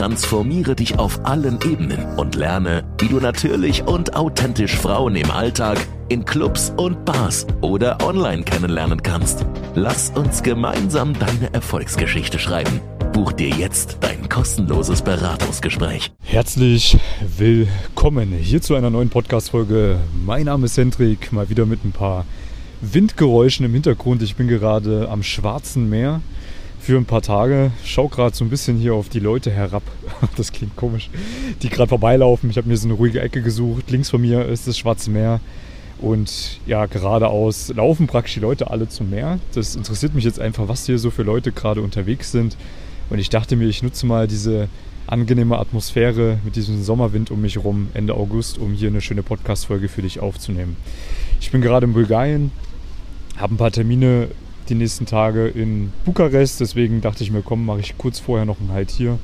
Transformiere dich auf allen Ebenen und lerne, wie du natürlich und authentisch Frauen im Alltag, in Clubs und Bars oder online kennenlernen kannst. Lass uns gemeinsam deine Erfolgsgeschichte schreiben. Buch dir jetzt dein kostenloses Beratungsgespräch. Herzlich willkommen hier zu einer neuen Podcast-Folge. Mein Name ist Hendrik, mal wieder mit ein paar Windgeräuschen im Hintergrund. Ich bin gerade am Schwarzen Meer für ein paar Tage. Schau gerade so ein bisschen hier auf die Leute herab. Das klingt komisch. Die gerade vorbeilaufen. Ich habe mir so eine ruhige Ecke gesucht. Links von mir ist das Schwarze Meer. Und ja, geradeaus laufen praktisch die Leute alle zum Meer. Das interessiert mich jetzt einfach, was hier so für Leute gerade unterwegs sind. Und ich dachte mir, ich nutze mal diese angenehme Atmosphäre mit diesem Sommerwind um mich herum Ende August, um hier eine schöne Podcast-Folge für dich aufzunehmen. Ich bin gerade in Bulgarien, habe ein paar Termine die nächsten Tage in Bukarest. Deswegen dachte ich mir, komm, mache ich kurz vorher noch einen Halt hier.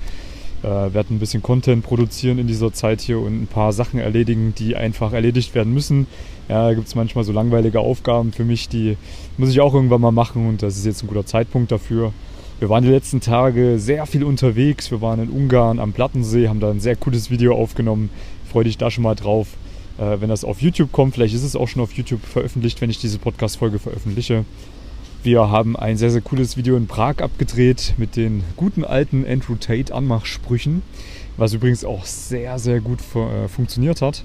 Äh, werde ein bisschen Content produzieren in dieser Zeit hier und ein paar Sachen erledigen, die einfach erledigt werden müssen. Ja, da gibt es manchmal so langweilige Aufgaben für mich, die muss ich auch irgendwann mal machen und das ist jetzt ein guter Zeitpunkt dafür. Wir waren die letzten Tage sehr viel unterwegs. Wir waren in Ungarn am Plattensee, haben da ein sehr cooles Video aufgenommen. Freue dich da schon mal drauf, äh, wenn das auf YouTube kommt. Vielleicht ist es auch schon auf YouTube veröffentlicht, wenn ich diese Podcast-Folge veröffentliche. Wir haben ein sehr, sehr cooles Video in Prag abgedreht mit den guten alten Andrew Tate Anmachsprüchen, was übrigens auch sehr, sehr gut äh, funktioniert hat.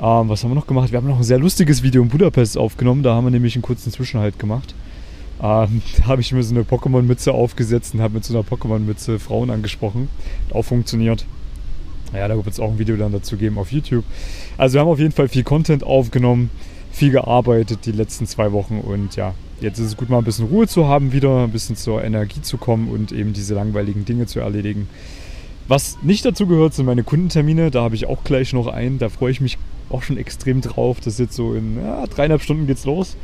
Ähm, was haben wir noch gemacht? Wir haben noch ein sehr lustiges Video in Budapest aufgenommen. Da haben wir nämlich einen kurzen Zwischenhalt gemacht. Ähm, da habe ich mir so eine Pokémon-Mütze aufgesetzt und habe mit so einer Pokémon-Mütze Frauen angesprochen. Hat auch funktioniert. Ja, da wird es auch ein Video dann dazu geben auf YouTube. Also wir haben auf jeden Fall viel Content aufgenommen, viel gearbeitet die letzten zwei Wochen und ja, jetzt ist es gut, mal ein bisschen Ruhe zu haben, wieder ein bisschen zur Energie zu kommen und eben diese langweiligen Dinge zu erledigen. Was nicht dazu gehört, sind meine Kundentermine. Da habe ich auch gleich noch einen. Da freue ich mich auch schon extrem drauf. Das ist jetzt so in ja, dreieinhalb Stunden geht's los.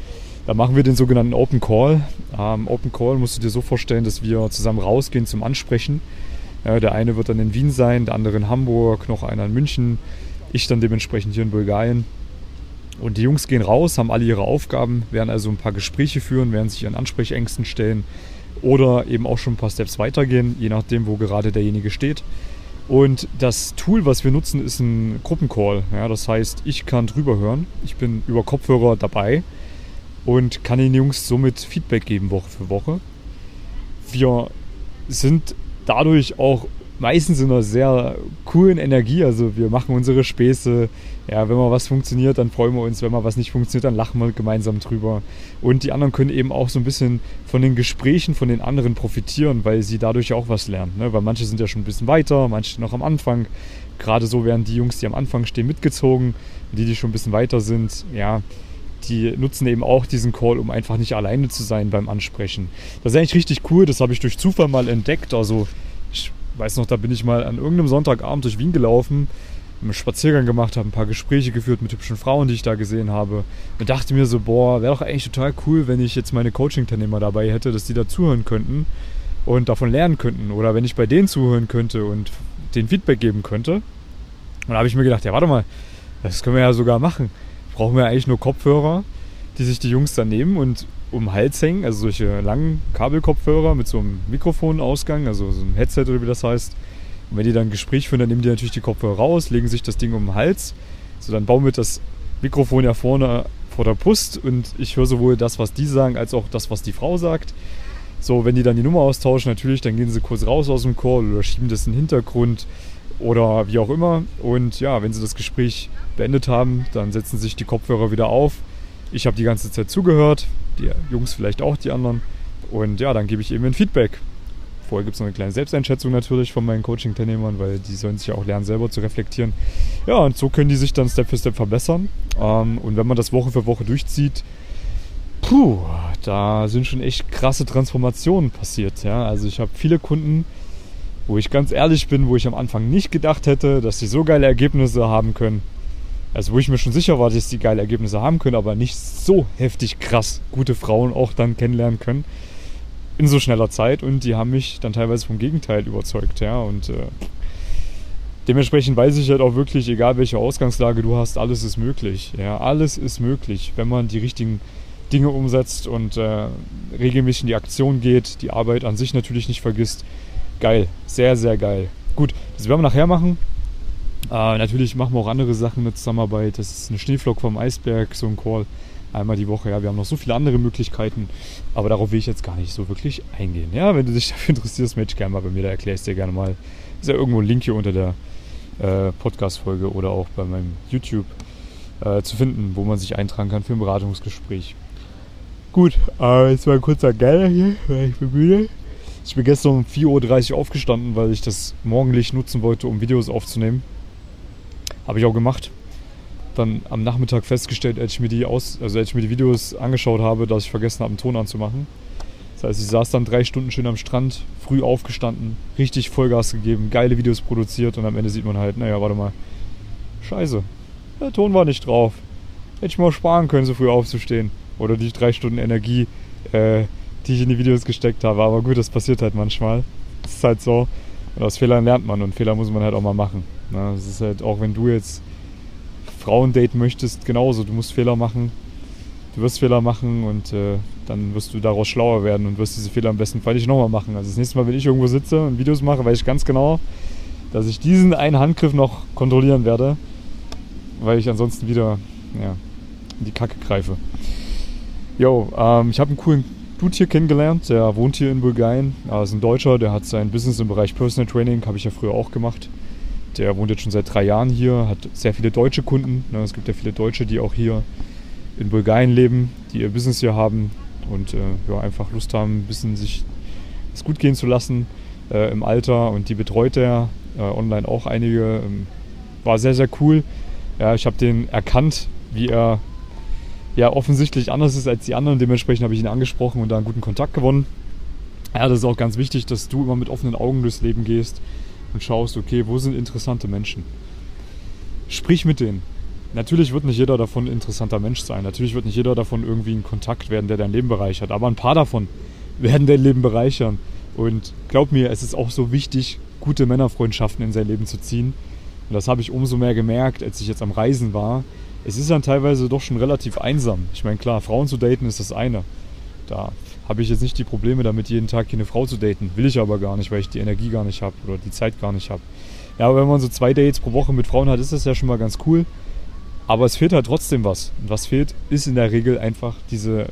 Da machen wir den sogenannten Open Call. Ähm, Open Call musst du dir so vorstellen, dass wir zusammen rausgehen zum Ansprechen. Ja, der eine wird dann in Wien sein, der andere in Hamburg, noch einer in München. Ich dann dementsprechend hier in Bulgarien. Und die Jungs gehen raus, haben alle ihre Aufgaben, werden also ein paar Gespräche führen, werden sich ihren Ansprechängsten stellen oder eben auch schon ein paar Steps weitergehen, je nachdem, wo gerade derjenige steht. Und das Tool, was wir nutzen, ist ein Gruppencall. Ja, das heißt, ich kann drüber hören. Ich bin über Kopfhörer dabei und kann den Jungs somit Feedback geben Woche für Woche. Wir sind dadurch auch meistens in einer sehr coolen Energie. Also wir machen unsere Späße. Ja, wenn mal was funktioniert, dann freuen wir uns. Wenn mal was nicht funktioniert, dann lachen wir gemeinsam drüber. Und die anderen können eben auch so ein bisschen von den Gesprächen von den anderen profitieren, weil sie dadurch auch was lernen. Ne? Weil manche sind ja schon ein bisschen weiter, manche noch am Anfang. Gerade so werden die Jungs, die am Anfang stehen, mitgezogen. Die, die schon ein bisschen weiter sind, ja, die nutzen eben auch diesen Call, um einfach nicht alleine zu sein beim Ansprechen. Das ist eigentlich richtig cool, das habe ich durch Zufall mal entdeckt. Also weiß noch, da bin ich mal an irgendeinem Sonntagabend durch Wien gelaufen, einen Spaziergang gemacht, habe ein paar Gespräche geführt mit hübschen Frauen, die ich da gesehen habe und dachte mir so, boah, wäre doch eigentlich total cool, wenn ich jetzt meine Coaching-Teilnehmer dabei hätte, dass die da zuhören könnten und davon lernen könnten oder wenn ich bei denen zuhören könnte und den Feedback geben könnte. Und da habe ich mir gedacht, ja, warte mal, das können wir ja sogar machen. Brauchen wir eigentlich nur Kopfhörer, die sich die Jungs dann nehmen und um den Hals hängen, also solche langen Kabelkopfhörer mit so einem Mikrofonausgang, also so ein Headset oder wie das heißt. Und wenn die dann ein Gespräch führen, dann nehmen die natürlich die Kopfhörer raus, legen sich das Ding um den Hals. So, dann bauen wir das Mikrofon ja vorne vor der Brust und ich höre sowohl das, was die sagen, als auch das, was die Frau sagt. So, wenn die dann die Nummer austauschen, natürlich, dann gehen sie kurz raus aus dem Call oder schieben das in den Hintergrund oder wie auch immer. Und ja, wenn sie das Gespräch beendet haben, dann setzen sich die Kopfhörer wieder auf. Ich habe die ganze Zeit zugehört, die Jungs vielleicht auch, die anderen. Und ja, dann gebe ich eben ein Feedback. Vorher gibt es noch eine kleine Selbsteinschätzung natürlich von meinen Coaching-Teilnehmern, weil die sollen sich ja auch lernen, selber zu reflektieren. Ja, und so können die sich dann Step für Step verbessern. Ähm, und wenn man das Woche für Woche durchzieht, puh, da sind schon echt krasse Transformationen passiert. Ja? Also ich habe viele Kunden, wo ich ganz ehrlich bin, wo ich am Anfang nicht gedacht hätte, dass sie so geile Ergebnisse haben können. Also wo ich mir schon sicher war, dass die geile Ergebnisse haben können, aber nicht so heftig krass gute Frauen auch dann kennenlernen können. in so schneller Zeit und die haben mich dann teilweise vom Gegenteil überzeugt, ja. Und äh, dementsprechend weiß ich halt auch wirklich, egal welche Ausgangslage du hast, alles ist möglich. Ja, alles ist möglich, wenn man die richtigen Dinge umsetzt und äh, regelmäßig in die Aktion geht, die Arbeit an sich natürlich nicht vergisst. Geil, sehr, sehr geil. Gut, das werden wir nachher machen. Äh, natürlich machen wir auch andere Sachen mit Zusammenarbeit. Das ist eine Schneeflocke vom Eisberg, so ein Call. Einmal die Woche, ja. Wir haben noch so viele andere Möglichkeiten, aber darauf will ich jetzt gar nicht so wirklich eingehen. Ja, wenn du dich dafür interessierst, melde gerne mal bei mir, da erkläre ich dir gerne mal. Ist ja irgendwo ein Link hier unter der äh, Podcast-Folge oder auch bei meinem YouTube äh, zu finden, wo man sich eintragen kann für ein Beratungsgespräch. Gut, äh, jetzt mal ein kurzer Geiler hier, weil ich bin müde. Ich bin gestern um 4.30 Uhr aufgestanden, weil ich das Morgenlicht nutzen wollte, um Videos aufzunehmen. Habe ich auch gemacht. Dann am Nachmittag festgestellt, als ich mir die, aus, also als ich mir die Videos angeschaut habe, dass ich vergessen habe, einen Ton anzumachen. Das heißt, ich saß dann drei Stunden schön am Strand, früh aufgestanden, richtig Vollgas gegeben, geile Videos produziert und am Ende sieht man halt, naja, warte mal, scheiße, der Ton war nicht drauf. Hätte ich mal sparen können, so früh aufzustehen. Oder die drei Stunden Energie, äh, die ich in die Videos gesteckt habe. Aber gut, das passiert halt manchmal. Das ist halt so. Und aus Fehlern lernt man und Fehler muss man halt auch mal machen. Na, das ist halt auch, wenn du jetzt Frauen daten möchtest, genauso. Du musst Fehler machen. Du wirst Fehler machen und äh, dann wirst du daraus schlauer werden und wirst diese Fehler am besten Fall nicht nochmal machen. Also das nächste Mal, wenn ich irgendwo sitze und Videos mache, weiß ich ganz genau, dass ich diesen einen Handgriff noch kontrollieren werde, weil ich ansonsten wieder ja, in die Kacke greife. Jo, ähm, ich habe einen coolen Dude hier kennengelernt, der wohnt hier in Bulgarien. Er ist ein Deutscher, der hat sein Business im Bereich Personal Training, habe ich ja früher auch gemacht. Der wohnt jetzt schon seit drei Jahren hier, hat sehr viele deutsche Kunden. Ne, es gibt ja viele Deutsche, die auch hier in Bulgarien leben, die ihr Business hier haben und äh, ja, einfach Lust haben, ein bisschen sich es gut gehen zu lassen äh, im Alter. Und die betreut er äh, online auch einige. Ähm, war sehr, sehr cool. Ja, ich habe den erkannt, wie er ja offensichtlich anders ist als die anderen. Dementsprechend habe ich ihn angesprochen und da einen guten Kontakt gewonnen. Ja, das ist auch ganz wichtig, dass du immer mit offenen Augen durchs Leben gehst und schaust, okay, wo sind interessante Menschen? Sprich mit denen. Natürlich wird nicht jeder davon ein interessanter Mensch sein. Natürlich wird nicht jeder davon irgendwie ein Kontakt werden, der dein Leben bereichert. Aber ein paar davon werden dein Leben bereichern. Und glaub mir, es ist auch so wichtig, gute Männerfreundschaften in sein Leben zu ziehen. Und das habe ich umso mehr gemerkt, als ich jetzt am Reisen war. Es ist dann teilweise doch schon relativ einsam. Ich meine, klar, Frauen zu daten ist das eine. Da habe ich jetzt nicht die Probleme damit, jeden Tag hier eine Frau zu daten. Will ich aber gar nicht, weil ich die Energie gar nicht habe oder die Zeit gar nicht habe. Ja, aber wenn man so zwei Dates pro Woche mit Frauen hat, ist das ja schon mal ganz cool. Aber es fehlt halt trotzdem was. Und was fehlt, ist in der Regel einfach diese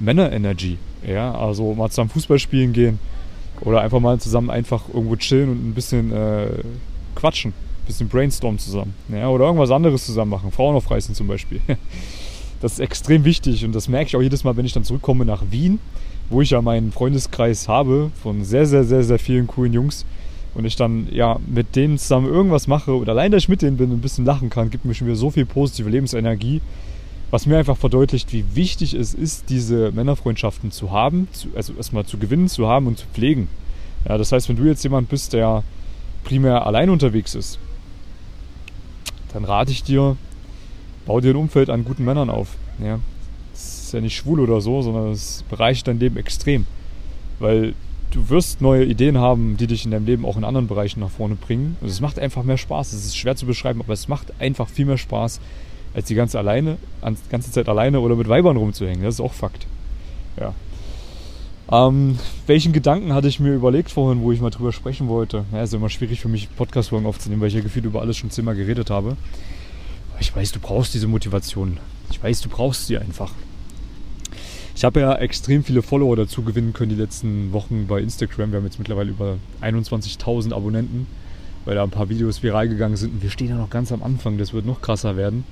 Männerenergie. Ja, also mal zusammen Fußball spielen gehen oder einfach mal zusammen einfach irgendwo chillen und ein bisschen äh, quatschen, ein bisschen brainstormen zusammen. Ja, oder irgendwas anderes zusammen machen. Frauen aufreißen zum Beispiel. Das ist extrem wichtig und das merke ich auch jedes Mal, wenn ich dann zurückkomme nach Wien, wo ich ja meinen Freundeskreis habe von sehr, sehr, sehr, sehr vielen coolen Jungs und ich dann ja mit denen zusammen irgendwas mache oder allein, dass ich mit denen bin und ein bisschen lachen kann, gibt mir schon wieder so viel positive Lebensenergie, was mir einfach verdeutlicht, wie wichtig es ist, diese Männerfreundschaften zu haben, zu, also erstmal zu gewinnen, zu haben und zu pflegen. Ja, das heißt, wenn du jetzt jemand bist, der primär allein unterwegs ist, dann rate ich dir, bau dir ein Umfeld an guten Männern auf. Ja. Das ist ja nicht schwul oder so, sondern es bereichert dein Leben extrem. Weil du wirst neue Ideen haben, die dich in deinem Leben auch in anderen Bereichen nach vorne bringen. Und es macht einfach mehr Spaß. Es ist schwer zu beschreiben, aber es macht einfach viel mehr Spaß, als die ganze, alleine, ganze Zeit alleine oder mit Weibern rumzuhängen. Das ist auch Fakt. Ja. Ähm, welchen Gedanken hatte ich mir überlegt vorhin, wo ich mal drüber sprechen wollte? Ja, ist immer schwierig für mich, Podcast-Folgen aufzunehmen, weil ich ja gefühlt über alles schon zehnmal geredet habe. Ich weiß, du brauchst diese Motivation. Ich weiß, du brauchst sie einfach. Ich habe ja extrem viele Follower dazu gewinnen können die letzten Wochen bei Instagram. Wir haben jetzt mittlerweile über 21.000 Abonnenten, weil da ein paar Videos viral gegangen sind. Und wir stehen ja noch ganz am Anfang. Das wird noch krasser werden.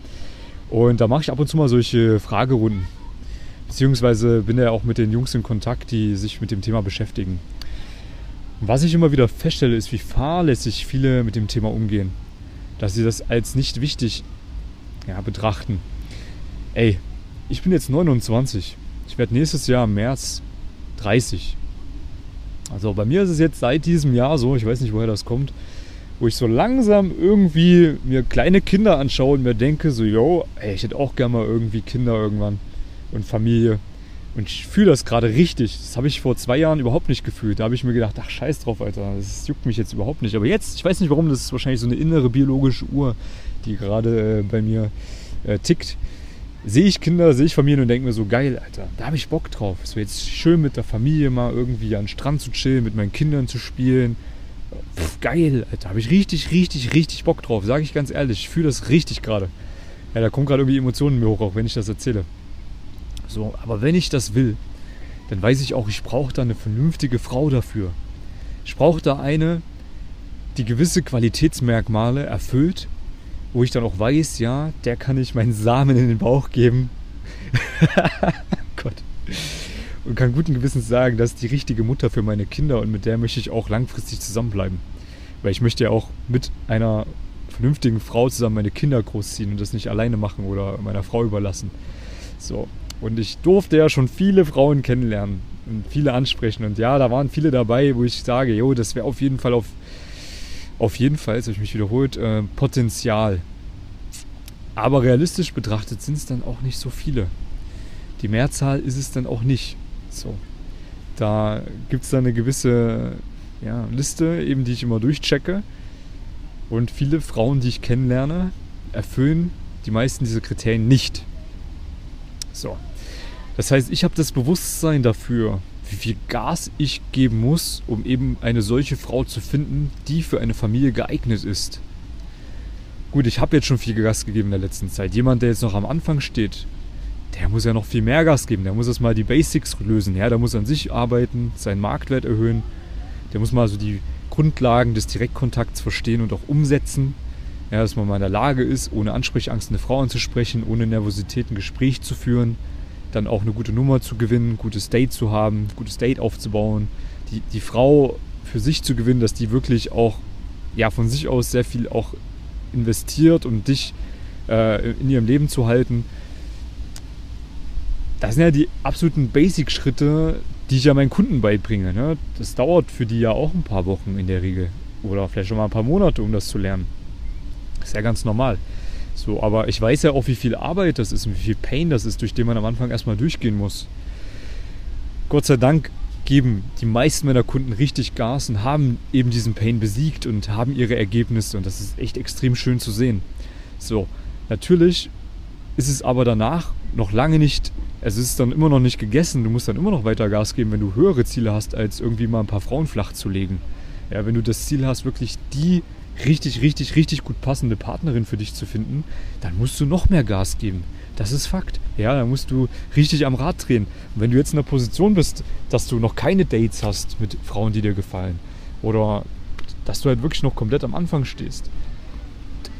Und da mache ich ab und zu mal solche Fragerunden. Beziehungsweise bin ja auch mit den Jungs in Kontakt, die sich mit dem Thema beschäftigen. Und was ich immer wieder feststelle, ist, wie fahrlässig viele mit dem Thema umgehen. Dass sie das als nicht wichtig ja, betrachten. Ey, ich bin jetzt 29. Ich werde nächstes Jahr im März 30. Also bei mir ist es jetzt seit diesem Jahr so, ich weiß nicht, woher das kommt, wo ich so langsam irgendwie mir kleine Kinder anschaue und mir denke, so, yo, ey, ich hätte auch gerne mal irgendwie Kinder irgendwann und Familie. Und ich fühle das gerade richtig. Das habe ich vor zwei Jahren überhaupt nicht gefühlt. Da habe ich mir gedacht, ach scheiß drauf, Alter. Das juckt mich jetzt überhaupt nicht. Aber jetzt, ich weiß nicht warum, das ist wahrscheinlich so eine innere biologische Uhr, die gerade äh, bei mir äh, tickt. Sehe ich Kinder, sehe ich Familien und denke mir so, geil, Alter, da habe ich Bock drauf. So jetzt schön mit der Familie mal irgendwie an den Strand zu chillen, mit meinen Kindern zu spielen. Pff, geil, Alter, habe ich richtig, richtig, richtig Bock drauf. Sage ich ganz ehrlich, ich fühle das richtig gerade. Ja, da kommen gerade irgendwie Emotionen mir hoch, auch wenn ich das erzähle. So, aber wenn ich das will, dann weiß ich auch, ich brauche da eine vernünftige Frau dafür. Ich brauche da eine, die gewisse Qualitätsmerkmale erfüllt, wo ich dann auch weiß, ja, der kann ich meinen Samen in den Bauch geben. Gott. Und kann guten Gewissens sagen, das ist die richtige Mutter für meine Kinder und mit der möchte ich auch langfristig zusammenbleiben. Weil ich möchte ja auch mit einer vernünftigen Frau zusammen meine Kinder großziehen und das nicht alleine machen oder meiner Frau überlassen. So, und ich durfte ja schon viele Frauen kennenlernen und viele ansprechen. Und ja, da waren viele dabei, wo ich sage, jo, das wäre auf jeden Fall auf, auf jeden Fall, jetzt habe ich mich wiederholt, äh, Potenzial. Aber realistisch betrachtet sind es dann auch nicht so viele. Die Mehrzahl ist es dann auch nicht. So. Da gibt es dann eine gewisse ja, Liste, eben die ich immer durchchecke. Und viele Frauen, die ich kennenlerne, erfüllen die meisten dieser Kriterien nicht. So. Das heißt, ich habe das Bewusstsein dafür, wie viel Gas ich geben muss, um eben eine solche Frau zu finden, die für eine Familie geeignet ist. Gut, ich habe jetzt schon viel Gas gegeben in der letzten Zeit. Jemand, der jetzt noch am Anfang steht, der muss ja noch viel mehr Gas geben. Der muss erstmal die Basics lösen. Ja, der muss an sich arbeiten, seinen Marktwert erhöhen. Der muss mal so die Grundlagen des Direktkontakts verstehen und auch umsetzen. Ja, dass man mal in der Lage ist, ohne Ansprechangst eine Frau anzusprechen, ohne Nervosität ein Gespräch zu führen, dann auch eine gute Nummer zu gewinnen, ein gutes Date zu haben, ein gutes Date aufzubauen, die, die Frau für sich zu gewinnen, dass die wirklich auch ja, von sich aus sehr viel auch investiert, um dich äh, in ihrem Leben zu halten. Das sind ja die absoluten Basic-Schritte, die ich ja meinen Kunden beibringe. Ne? Das dauert für die ja auch ein paar Wochen in der Regel. Oder vielleicht schon mal ein paar Monate, um das zu lernen. Das ist ja ganz normal. So, aber ich weiß ja auch, wie viel Arbeit das ist und wie viel Pain das ist, durch den man am Anfang erstmal durchgehen muss. Gott sei Dank geben die meisten meiner Kunden richtig Gas und haben eben diesen Pain besiegt und haben ihre Ergebnisse und das ist echt extrem schön zu sehen. So, natürlich ist es aber danach noch lange nicht, es ist dann immer noch nicht gegessen, du musst dann immer noch weiter Gas geben, wenn du höhere Ziele hast, als irgendwie mal ein paar Frauen flach zu legen. Ja, wenn du das Ziel hast, wirklich die richtig, richtig, richtig gut passende Partnerin für dich zu finden, dann musst du noch mehr Gas geben. Das ist Fakt. Ja, da musst du richtig am Rad drehen. Und wenn du jetzt in der Position bist, dass du noch keine Dates hast mit Frauen, die dir gefallen, oder dass du halt wirklich noch komplett am Anfang stehst,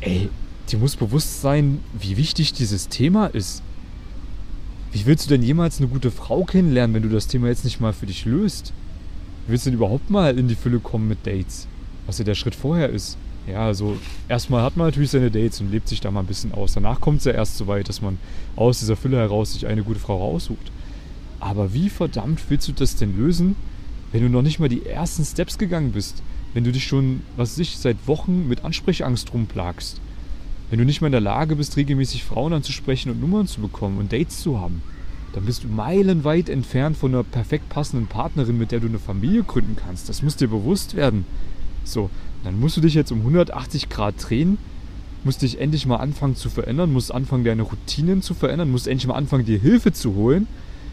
ey, dir muss bewusst sein, wie wichtig dieses Thema ist. Wie willst du denn jemals eine gute Frau kennenlernen, wenn du das Thema jetzt nicht mal für dich löst? Wie willst du denn überhaupt mal in die Fülle kommen mit Dates? Was ja der Schritt vorher ist ja, also erstmal hat man natürlich seine Dates und lebt sich da mal ein bisschen aus. Danach kommt es ja erst so weit, dass man aus dieser Fülle heraus sich eine gute Frau raussucht. Aber wie verdammt willst du das denn lösen, wenn du noch nicht mal die ersten Steps gegangen bist? Wenn du dich schon, was weiß ich, seit Wochen mit Ansprechangst rumplagst? Wenn du nicht mal in der Lage bist, regelmäßig Frauen anzusprechen und Nummern zu bekommen und Dates zu haben? Dann bist du meilenweit entfernt von einer perfekt passenden Partnerin, mit der du eine Familie gründen kannst. Das muss dir bewusst werden. So, dann musst du dich jetzt um 180 Grad drehen, musst dich endlich mal anfangen zu verändern, musst anfangen, deine Routinen zu verändern, musst endlich mal anfangen, dir Hilfe zu holen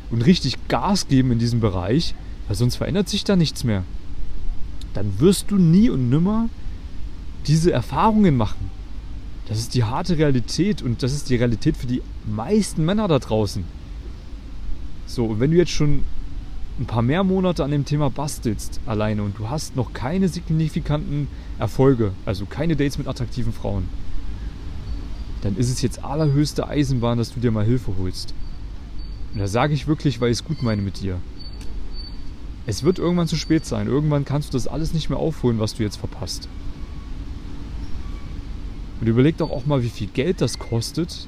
und richtig Gas geben in diesem Bereich, weil sonst verändert sich da nichts mehr. Dann wirst du nie und nimmer diese Erfahrungen machen. Das ist die harte Realität und das ist die Realität für die meisten Männer da draußen. So, und wenn du jetzt schon ein paar mehr Monate an dem Thema bastelst alleine und du hast noch keine signifikanten Erfolge, also keine Dates mit attraktiven Frauen, dann ist es jetzt allerhöchste Eisenbahn, dass du dir mal Hilfe holst. Und da sage ich wirklich, weil ich es gut meine mit dir. Es wird irgendwann zu spät sein. Irgendwann kannst du das alles nicht mehr aufholen, was du jetzt verpasst. Und überleg doch auch mal, wie viel Geld das kostet,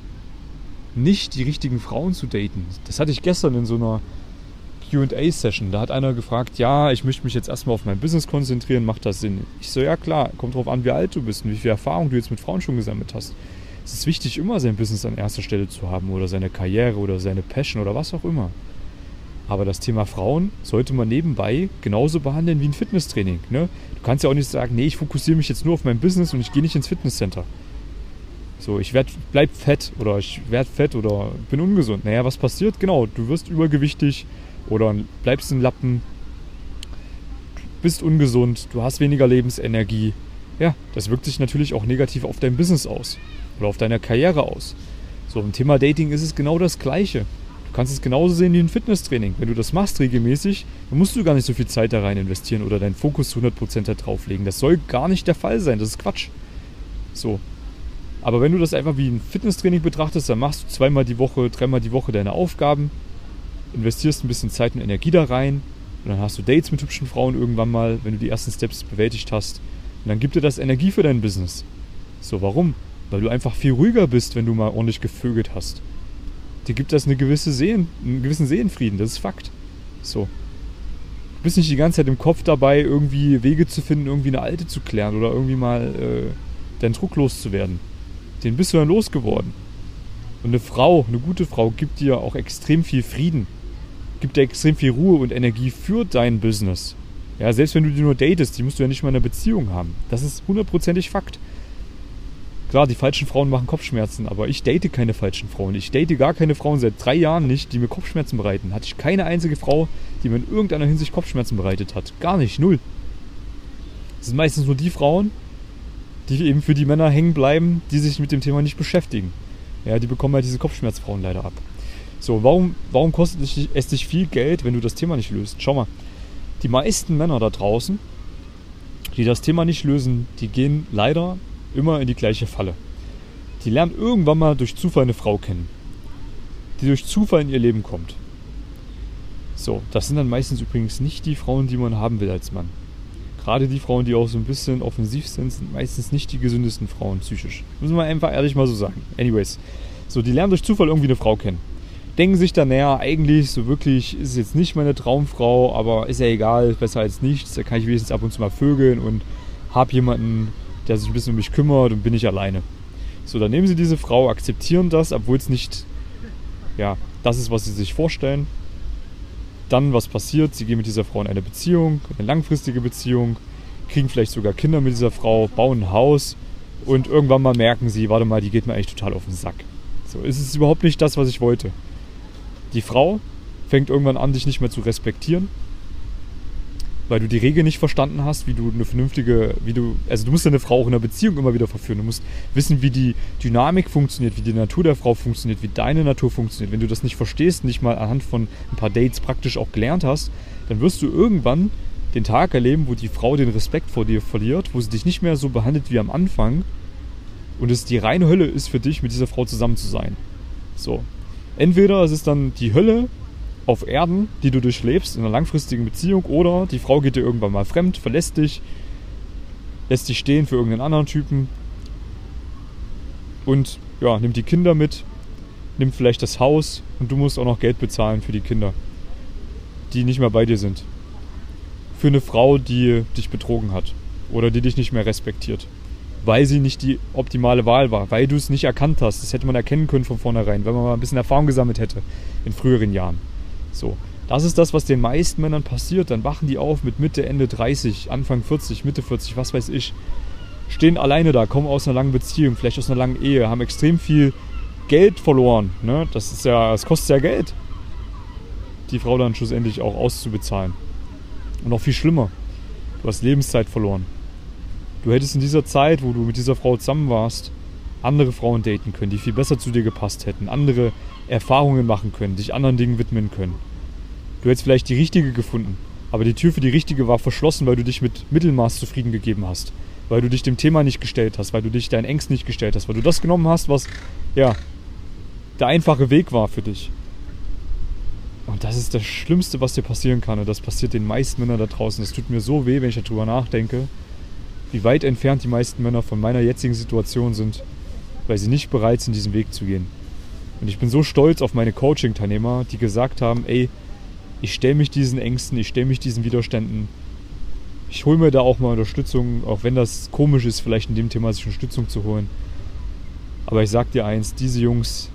nicht die richtigen Frauen zu daten. Das hatte ich gestern in so einer QA-Session. Da hat einer gefragt, ja, ich möchte mich jetzt erstmal auf mein Business konzentrieren, macht das Sinn? Ich so, ja klar, kommt drauf an, wie alt du bist und wie viel Erfahrung du jetzt mit Frauen schon gesammelt hast. Es ist wichtig, immer sein Business an erster Stelle zu haben oder seine Karriere oder seine Passion oder was auch immer. Aber das Thema Frauen sollte man nebenbei genauso behandeln wie ein Fitnesstraining. Ne? Du kannst ja auch nicht sagen, nee, ich fokussiere mich jetzt nur auf mein Business und ich gehe nicht ins Fitnesscenter. So, ich werd, bleib fett oder ich werde fett oder bin ungesund. Naja, was passiert? Genau, du wirst übergewichtig oder bleibst ein Lappen, bist ungesund, du hast weniger Lebensenergie. Ja, das wirkt sich natürlich auch negativ auf dein Business aus oder auf deine Karriere aus. So, im Thema Dating ist es genau das Gleiche. Du kannst es genauso sehen wie ein Fitnesstraining. Wenn du das machst regelmäßig, dann musst du gar nicht so viel Zeit da rein investieren oder deinen Fokus zu 100% da drauflegen. Das soll gar nicht der Fall sein. Das ist Quatsch. So. Aber wenn du das einfach wie ein Fitnesstraining betrachtest, dann machst du zweimal die Woche, dreimal die Woche deine Aufgaben, investierst ein bisschen Zeit und Energie da rein und dann hast du Dates mit hübschen Frauen irgendwann mal, wenn du die ersten Steps bewältigt hast. Und dann gibt dir das Energie für dein Business. So, warum? Weil du einfach viel ruhiger bist, wenn du mal ordentlich gevögelt hast dir gibt das eine gewisse Sehen, einen gewissen Seelenfrieden. Das ist Fakt. So. Du bist nicht die ganze Zeit im Kopf dabei, irgendwie Wege zu finden, irgendwie eine alte zu klären oder irgendwie mal äh, deinen Druck loszuwerden. Den bist du dann losgeworden. Und eine Frau, eine gute Frau, gibt dir auch extrem viel Frieden. Gibt dir extrem viel Ruhe und Energie für dein Business. Ja, selbst wenn du die nur datest, die musst du ja nicht mal in einer Beziehung haben. Das ist hundertprozentig Fakt. Klar, die falschen Frauen machen Kopfschmerzen, aber ich date keine falschen Frauen. Ich date gar keine Frauen seit drei Jahren nicht, die mir Kopfschmerzen bereiten. Hatte ich keine einzige Frau, die mir in irgendeiner Hinsicht Kopfschmerzen bereitet hat. Gar nicht, null. Es sind meistens nur die Frauen, die eben für die Männer hängen bleiben, die sich mit dem Thema nicht beschäftigen. Ja, die bekommen halt diese Kopfschmerzfrauen leider ab. So, warum, warum kostet es dich viel Geld, wenn du das Thema nicht löst? Schau mal, die meisten Männer da draußen, die das Thema nicht lösen, die gehen leider immer in die gleiche Falle. Die lernen irgendwann mal durch Zufall eine Frau kennen, die durch Zufall in ihr Leben kommt. So, das sind dann meistens übrigens nicht die Frauen, die man haben will als Mann. Gerade die Frauen, die auch so ein bisschen offensiv sind, sind meistens nicht die gesündesten Frauen psychisch. Müssen wir einfach ehrlich mal so sagen. Anyways, so, die lernen durch Zufall irgendwie eine Frau kennen. Denken sich dann, naja, eigentlich so wirklich ist es jetzt nicht meine Traumfrau, aber ist ja egal, besser als nichts. Da kann ich wenigstens ab und zu mal vögeln und habe jemanden, der sich ein bisschen um mich kümmert und bin ich alleine. So, dann nehmen sie diese Frau, akzeptieren das, obwohl es nicht, ja, das ist, was sie sich vorstellen. Dann, was passiert? Sie gehen mit dieser Frau in eine Beziehung, eine langfristige Beziehung, kriegen vielleicht sogar Kinder mit dieser Frau, bauen ein Haus und irgendwann mal merken sie, warte mal, die geht mir eigentlich total auf den Sack. So, ist es überhaupt nicht das, was ich wollte. Die Frau fängt irgendwann an, dich nicht mehr zu respektieren, weil du die Regel nicht verstanden hast, wie du eine vernünftige, wie du, also du musst deine Frau auch in einer Beziehung immer wieder verführen. Du musst wissen, wie die Dynamik funktioniert, wie die Natur der Frau funktioniert, wie deine Natur funktioniert. Wenn du das nicht verstehst, nicht mal anhand von ein paar Dates praktisch auch gelernt hast, dann wirst du irgendwann den Tag erleben, wo die Frau den Respekt vor dir verliert, wo sie dich nicht mehr so behandelt wie am Anfang und es die reine Hölle ist für dich, mit dieser Frau zusammen zu sein. So. Entweder es ist dann die Hölle auf Erden, die du durchlebst in einer langfristigen Beziehung, oder die Frau geht dir irgendwann mal fremd, verlässt dich, lässt dich stehen für irgendeinen anderen Typen und ja, nimmt die Kinder mit, nimmt vielleicht das Haus und du musst auch noch Geld bezahlen für die Kinder, die nicht mehr bei dir sind. Für eine Frau, die dich betrogen hat oder die dich nicht mehr respektiert, weil sie nicht die optimale Wahl war, weil du es nicht erkannt hast. Das hätte man erkennen können von vornherein, wenn man mal ein bisschen Erfahrung gesammelt hätte in früheren Jahren. So, das ist das, was den meisten Männern passiert. Dann wachen die auf mit Mitte, Ende 30, Anfang 40, Mitte 40, was weiß ich. Stehen alleine da, kommen aus einer langen Beziehung, vielleicht aus einer langen Ehe, haben extrem viel Geld verloren. Ne? Das ist ja, das kostet ja Geld, die Frau dann schlussendlich auch auszubezahlen. Und noch viel schlimmer, du hast Lebenszeit verloren. Du hättest in dieser Zeit, wo du mit dieser Frau zusammen warst, andere Frauen daten können, die viel besser zu dir gepasst hätten, andere Erfahrungen machen können, dich anderen Dingen widmen können. Du hättest vielleicht die richtige gefunden, aber die Tür für die richtige war verschlossen, weil du dich mit Mittelmaß zufrieden gegeben hast, weil du dich dem Thema nicht gestellt hast, weil du dich deinen Ängsten nicht gestellt hast, weil du das genommen hast, was ja der einfache Weg war für dich. Und das ist das Schlimmste, was dir passieren kann. Und das passiert den meisten Männern da draußen. Es tut mir so weh, wenn ich darüber nachdenke, wie weit entfernt die meisten Männer von meiner jetzigen Situation sind, weil sie nicht bereit sind, diesen Weg zu gehen. Und ich bin so stolz auf meine Coaching-Teilnehmer, die gesagt haben, ey, ich stelle mich diesen Ängsten, ich stelle mich diesen Widerständen. Ich hole mir da auch mal Unterstützung, auch wenn das komisch ist, vielleicht in dem Thema sich Unterstützung zu holen. Aber ich sag dir eins, diese Jungs,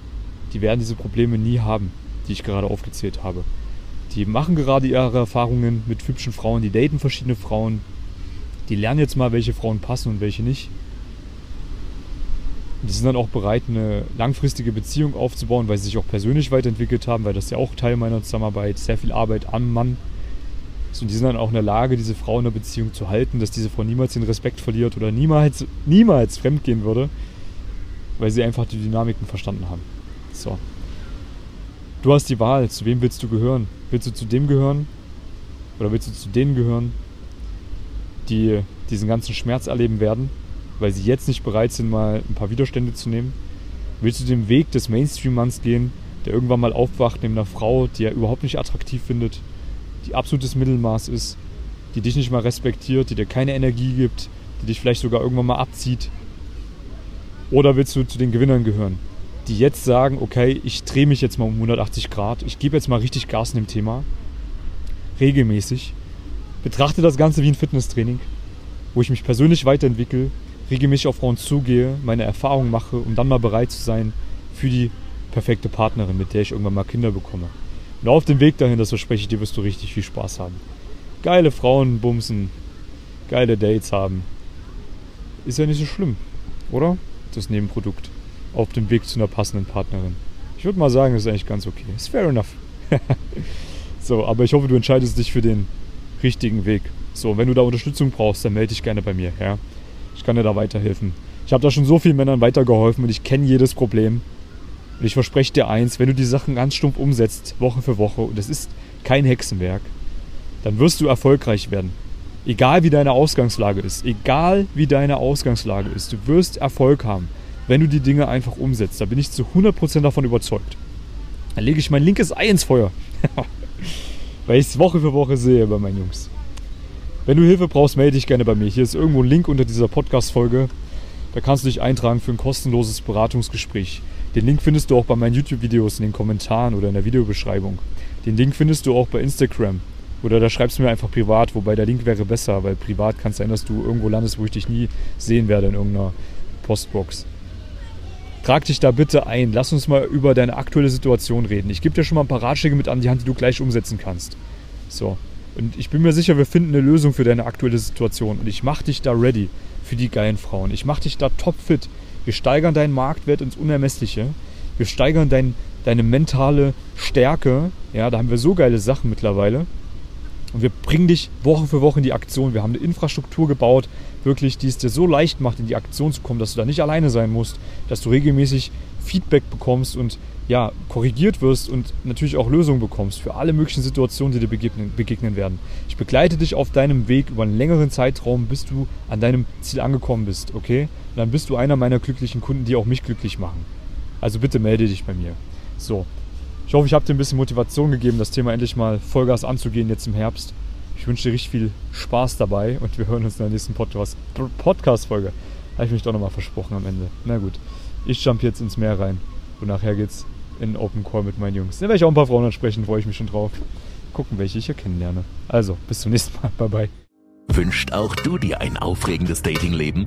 die werden diese Probleme nie haben, die ich gerade aufgezählt habe. Die machen gerade ihre Erfahrungen mit hübschen Frauen, die daten verschiedene Frauen, die lernen jetzt mal, welche Frauen passen und welche nicht. Die sind dann auch bereit, eine langfristige Beziehung aufzubauen, weil sie sich auch persönlich weiterentwickelt haben, weil das ja auch Teil meiner Zusammenarbeit, sehr viel Arbeit am Mann. Und die sind dann auch in der Lage, diese Frau in der Beziehung zu halten, dass diese Frau niemals den Respekt verliert oder niemals, niemals fremdgehen würde, weil sie einfach die Dynamiken verstanden haben. So. Du hast die Wahl, zu wem willst du gehören? Willst du zu dem gehören? Oder willst du zu denen gehören, die diesen ganzen Schmerz erleben werden, weil sie jetzt nicht bereit sind, mal ein paar Widerstände zu nehmen? Willst du den Weg des Mainstream-Manns gehen, der irgendwann mal aufwacht neben einer Frau, die er überhaupt nicht attraktiv findet, die absolutes Mittelmaß ist, die dich nicht mal respektiert, die dir keine Energie gibt, die dich vielleicht sogar irgendwann mal abzieht? Oder willst du zu den Gewinnern gehören, die jetzt sagen, okay, ich drehe mich jetzt mal um 180 Grad, ich gebe jetzt mal richtig Gas in dem Thema, regelmäßig, betrachte das Ganze wie ein Fitnesstraining, wo ich mich persönlich weiterentwickle, regelmäßig auf Frauen zugehe, meine Erfahrungen mache, um dann mal bereit zu sein für die perfekte Partnerin, mit der ich irgendwann mal Kinder bekomme. Und auf dem Weg dahin, das verspreche ich dir, wirst du richtig viel Spaß haben. Geile Frauen bumsen, geile Dates haben. Ist ja nicht so schlimm, oder? Das Nebenprodukt. Auf dem Weg zu einer passenden Partnerin. Ich würde mal sagen, das ist eigentlich ganz okay. Ist fair enough. so, aber ich hoffe, du entscheidest dich für den richtigen Weg. So, wenn du da Unterstützung brauchst, dann melde dich gerne bei mir. Ja? Ich kann dir da weiterhelfen. Ich habe da schon so vielen Männern weitergeholfen und ich kenne jedes Problem. Und ich verspreche dir eins, wenn du die Sachen ganz stumpf umsetzt, Woche für Woche, und es ist kein Hexenwerk, dann wirst du erfolgreich werden. Egal wie deine Ausgangslage ist, egal wie deine Ausgangslage ist, du wirst Erfolg haben, wenn du die Dinge einfach umsetzt. Da bin ich zu 100% davon überzeugt. Dann lege ich mein linkes Ei ins Feuer. weil ich es Woche für Woche sehe bei meinen Jungs. Wenn du Hilfe brauchst, melde dich gerne bei mir. Hier ist irgendwo ein Link unter dieser Podcast-Folge. Da kannst du dich eintragen für ein kostenloses Beratungsgespräch. Den Link findest du auch bei meinen YouTube-Videos in den Kommentaren oder in der Videobeschreibung. Den Link findest du auch bei Instagram. Oder da schreibst du mir einfach privat, wobei der Link wäre besser, weil privat kann es sein, dass du irgendwo landest, wo ich dich nie sehen werde in irgendeiner Postbox. Trag dich da bitte ein. Lass uns mal über deine aktuelle Situation reden. Ich gebe dir schon mal ein paar Ratschläge mit an die Hand, die du gleich umsetzen kannst. So. Und ich bin mir sicher, wir finden eine Lösung für deine aktuelle Situation. Und ich mache dich da ready für die geilen Frauen. Ich mache dich da topfit. Wir steigern deinen Marktwert ins Unermessliche. Wir steigern dein, deine mentale Stärke. Ja, da haben wir so geile Sachen mittlerweile. Und wir bringen dich Woche für Woche in die Aktion. Wir haben eine Infrastruktur gebaut, wirklich, die es dir so leicht macht, in die Aktion zu kommen, dass du da nicht alleine sein musst, dass du regelmäßig Feedback bekommst und ja, korrigiert wirst und natürlich auch Lösungen bekommst für alle möglichen Situationen, die dir begegnen, begegnen werden. Ich begleite dich auf deinem Weg über einen längeren Zeitraum, bis du an deinem Ziel angekommen bist, okay? Und dann bist du einer meiner glücklichen Kunden, die auch mich glücklich machen. Also bitte melde dich bei mir. So, ich hoffe, ich habe dir ein bisschen Motivation gegeben, das Thema endlich mal Vollgas anzugehen jetzt im Herbst. Ich wünsche dir richtig viel Spaß dabei und wir hören uns in der nächsten Podcast-Folge. Habe ich mich doch nochmal versprochen am Ende. Na gut, ich jump jetzt ins Meer rein und nachher geht's in Open Call mit meinen Jungs. Da werde ich auch ein paar Frauen ansprechen, freue ich mich schon drauf. Gucken, welche ich hier kennenlerne. Also, bis zum nächsten Mal. Bye bye. Wünscht auch du dir ein aufregendes Datingleben?